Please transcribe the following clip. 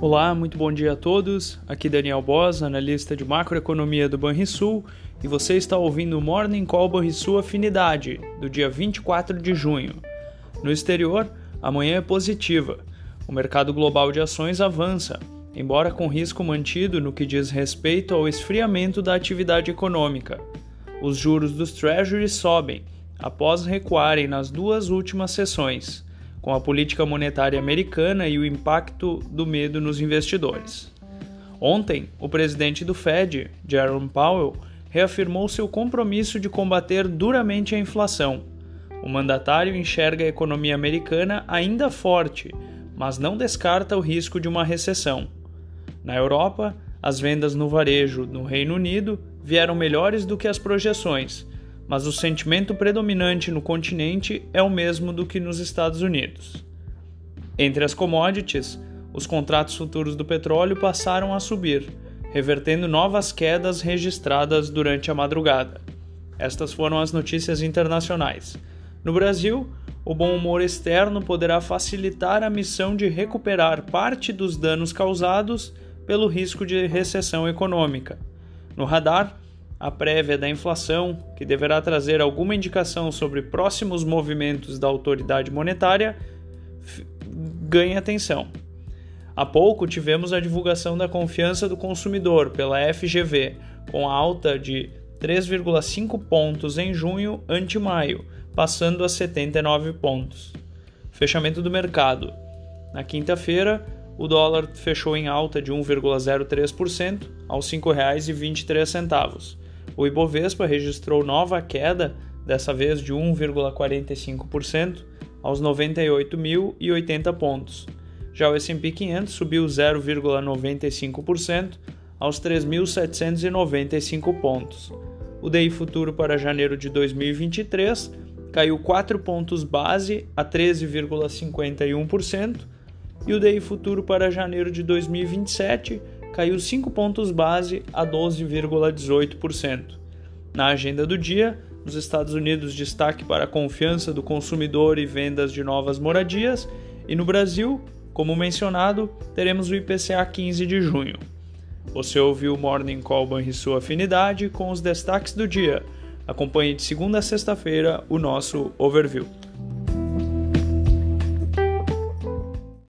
Olá, muito bom dia a todos. Aqui Daniel Bos, analista de macroeconomia do Banrisul, e você está ouvindo o Morning Call Banrisul Afinidade, do dia 24 de junho. No exterior, amanhã é positiva. O mercado global de ações avança, embora com risco mantido no que diz respeito ao esfriamento da atividade econômica. Os juros dos Treasuries sobem, após recuarem nas duas últimas sessões com a política monetária americana e o impacto do medo nos investidores. Ontem, o presidente do Fed, Jerome Powell, reafirmou seu compromisso de combater duramente a inflação. O mandatário enxerga a economia americana ainda forte, mas não descarta o risco de uma recessão. Na Europa, as vendas no varejo no Reino Unido vieram melhores do que as projeções, mas o sentimento predominante no continente é o mesmo do que nos Estados Unidos. Entre as commodities, os contratos futuros do petróleo passaram a subir, revertendo novas quedas registradas durante a madrugada. Estas foram as notícias internacionais. No Brasil, o bom humor externo poderá facilitar a missão de recuperar parte dos danos causados pelo risco de recessão econômica. No radar, a prévia da inflação, que deverá trazer alguma indicação sobre próximos movimentos da autoridade monetária, ganha atenção. Há pouco tivemos a divulgação da confiança do consumidor pela FGV, com alta de 3,5 pontos em junho ante maio, passando a 79 pontos. Fechamento do mercado. Na quinta-feira, o dólar fechou em alta de 1,03% aos R$ 5,23 o Ibovespa registrou nova queda, dessa vez de 1,45% aos 98.080 pontos. Já o S&P 500 subiu 0,95% aos 3.795 pontos. O DI futuro para janeiro de 2023 caiu 4 pontos base a 13,51% e o DI futuro para janeiro de 2027 caiu 5 pontos base a 12,18%. Na agenda do dia, nos Estados Unidos, destaque para a confiança do consumidor e vendas de novas moradias, e no Brasil, como mencionado, teremos o IPCA 15 de junho. Você ouviu o Morning Call e sua afinidade com os destaques do dia. Acompanhe de segunda a sexta-feira o nosso overview.